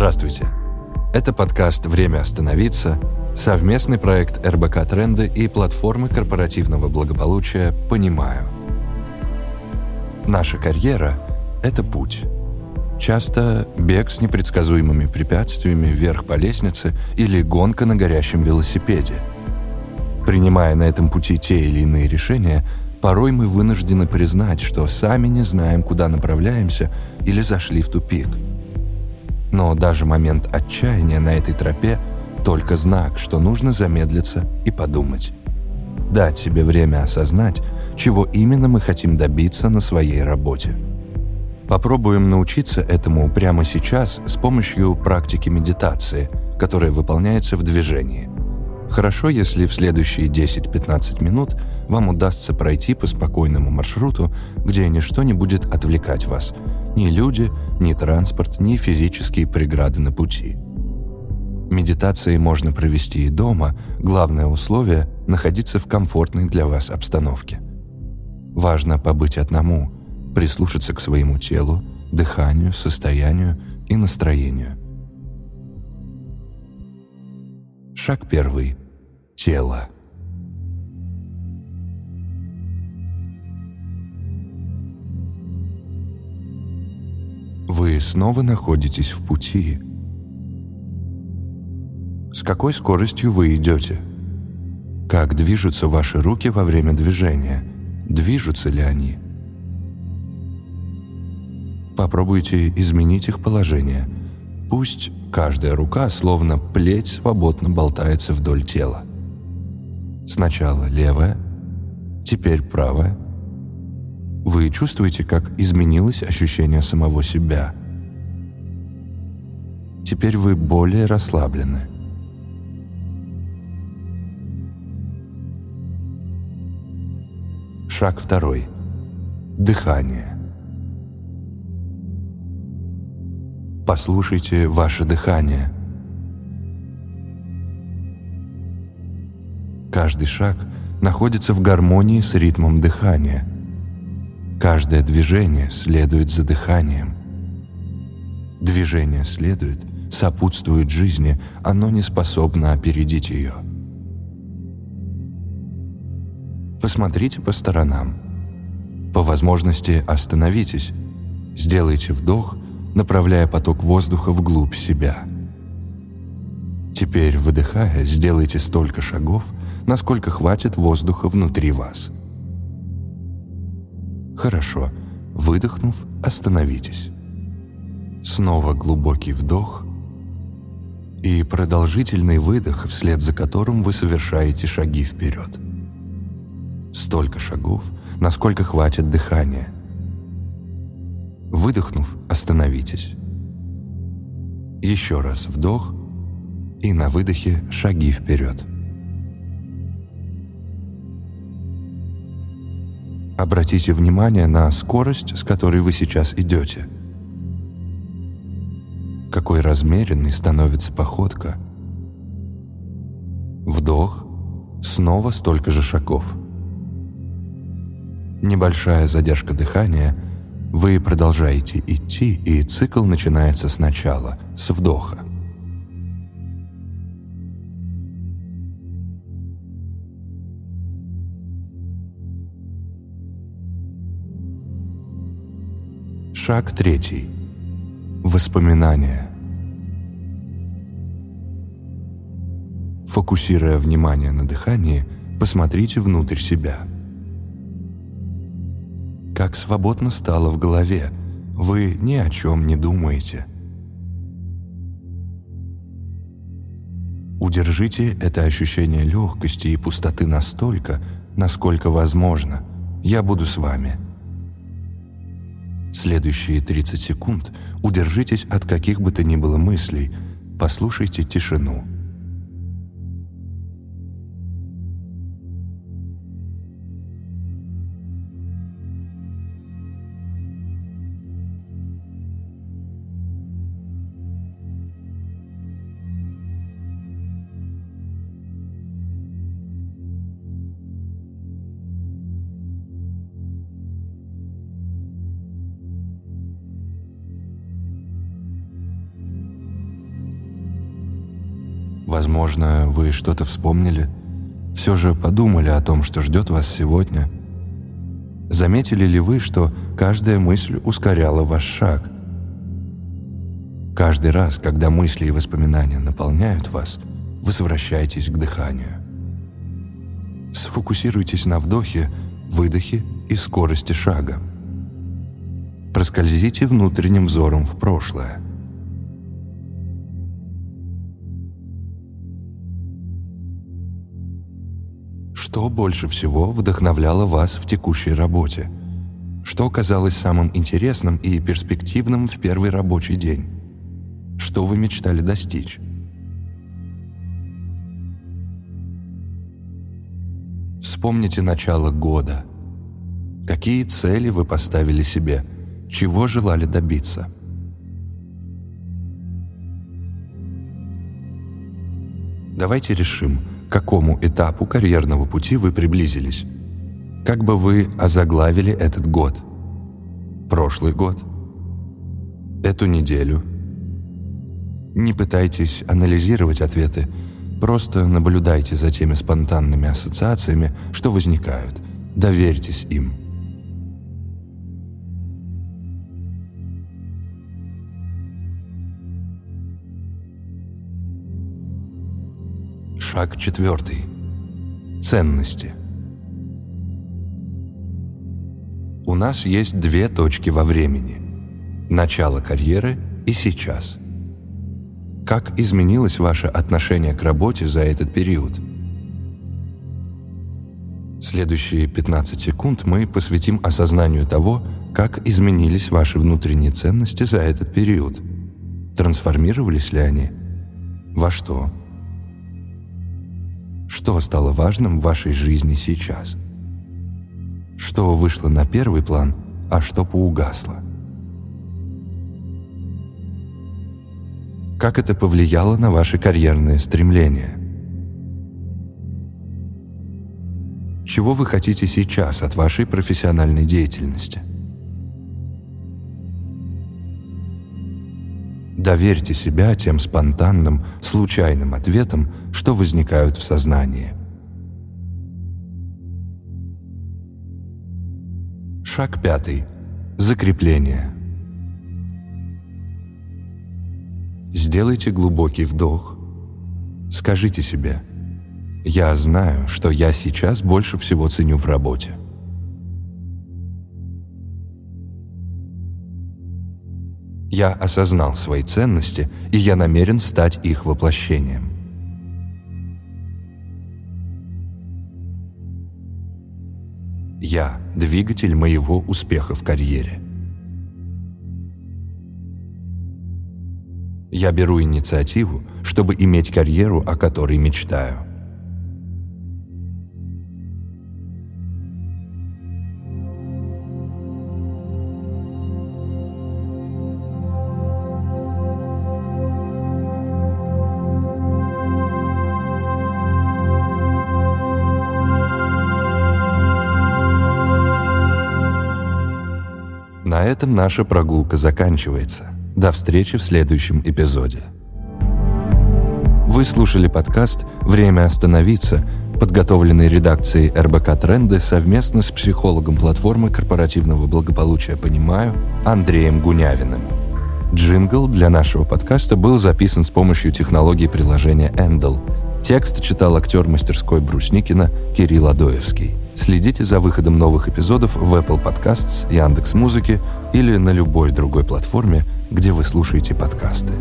Здравствуйте. Это подкаст «Время остановиться», совместный проект РБК «Тренды» и платформы корпоративного благополучия «Понимаю». Наша карьера — это путь. Часто бег с непредсказуемыми препятствиями вверх по лестнице или гонка на горящем велосипеде. Принимая на этом пути те или иные решения, порой мы вынуждены признать, что сами не знаем, куда направляемся или зашли в тупик — но даже момент отчаяния на этой тропе – только знак, что нужно замедлиться и подумать. Дать себе время осознать, чего именно мы хотим добиться на своей работе. Попробуем научиться этому прямо сейчас с помощью практики медитации, которая выполняется в движении. Хорошо, если в следующие 10-15 минут вам удастся пройти по спокойному маршруту, где ничто не будет отвлекать вас – ни люди, ни транспорт, ни физические преграды на пути. Медитации можно провести и дома, главное условие – находиться в комфортной для вас обстановке. Важно побыть одному, прислушаться к своему телу, дыханию, состоянию и настроению. Шаг первый. Тело. Вы снова находитесь в пути. С какой скоростью вы идете? Как движутся ваши руки во время движения? Движутся ли они? Попробуйте изменить их положение. Пусть каждая рука, словно плеть, свободно болтается вдоль тела. Сначала левая, теперь правая, вы чувствуете, как изменилось ощущение самого себя. Теперь вы более расслаблены. Шаг второй. Дыхание. Послушайте ваше дыхание. Каждый шаг находится в гармонии с ритмом дыхания – Каждое движение следует за дыханием. Движение следует, сопутствует жизни, оно не способно опередить ее. Посмотрите по сторонам. По возможности остановитесь. Сделайте вдох, направляя поток воздуха вглубь себя. Теперь, выдыхая, сделайте столько шагов, насколько хватит воздуха внутри вас – Хорошо. Выдохнув, остановитесь. Снова глубокий вдох и продолжительный выдох, вслед за которым вы совершаете шаги вперед. Столько шагов, насколько хватит дыхания. Выдохнув, остановитесь. Еще раз вдох и на выдохе шаги вперед. Обратите внимание на скорость, с которой вы сейчас идете. Какой размеренной становится походка. Вдох, снова столько же шагов. Небольшая задержка дыхания, вы продолжаете идти, и цикл начинается сначала, с вдоха. Шаг третий. Воспоминания. Фокусируя внимание на дыхании, посмотрите внутрь себя. Как свободно стало в голове, вы ни о чем не думаете. Удержите это ощущение легкости и пустоты настолько, насколько возможно. Я буду с вами – Следующие 30 секунд удержитесь от каких бы то ни было мыслей, послушайте тишину – Возможно, вы что-то вспомнили, все же подумали о том, что ждет вас сегодня. Заметили ли вы, что каждая мысль ускоряла ваш шаг? Каждый раз, когда мысли и воспоминания наполняют вас, возвращайтесь к дыханию. Сфокусируйтесь на вдохе, выдохе и скорости шага. Проскользите внутренним взором в прошлое – Что больше всего вдохновляло вас в текущей работе? Что казалось самым интересным и перспективным в первый рабочий день? Что вы мечтали достичь? Вспомните начало года. Какие цели вы поставили себе? Чего желали добиться? Давайте решим, к какому этапу карьерного пути вы приблизились? Как бы вы озаглавили этот год? Прошлый год? Эту неделю? Не пытайтесь анализировать ответы, просто наблюдайте за теми спонтанными ассоциациями, что возникают. Доверьтесь им. Шаг четвертый. Ценности. У нас есть две точки во времени. Начало карьеры и сейчас. Как изменилось ваше отношение к работе за этот период? Следующие 15 секунд мы посвятим осознанию того, как изменились ваши внутренние ценности за этот период. Трансформировались ли они? Во что? Что стало важным в вашей жизни сейчас? Что вышло на первый план, а что поугасло? Как это повлияло на ваши карьерные стремления? Чего вы хотите сейчас от вашей профессиональной деятельности? Доверьте себя тем спонтанным, случайным ответам, что возникают в сознании. Шаг пятый. Закрепление. Сделайте глубокий вдох. Скажите себе «Я знаю, что я сейчас больше всего ценю в работе». Я осознал свои ценности, и я намерен стать их воплощением. Я – двигатель моего успеха в карьере. Я беру инициативу, чтобы иметь карьеру, о которой мечтаю. На этом наша прогулка заканчивается. До встречи в следующем эпизоде. Вы слушали подкаст «Время остановиться», подготовленный редакцией РБК «Тренды» совместно с психологом платформы корпоративного благополучия «Понимаю» Андреем Гунявиным. Джингл для нашего подкаста был записан с помощью технологии приложения Endel. Текст читал актер мастерской Брусникина Кирилл Адоевский. Следите за выходом новых эпизодов в Apple Podcasts, Яндекс.Музыке или на любой другой платформе, где вы слушаете подкасты.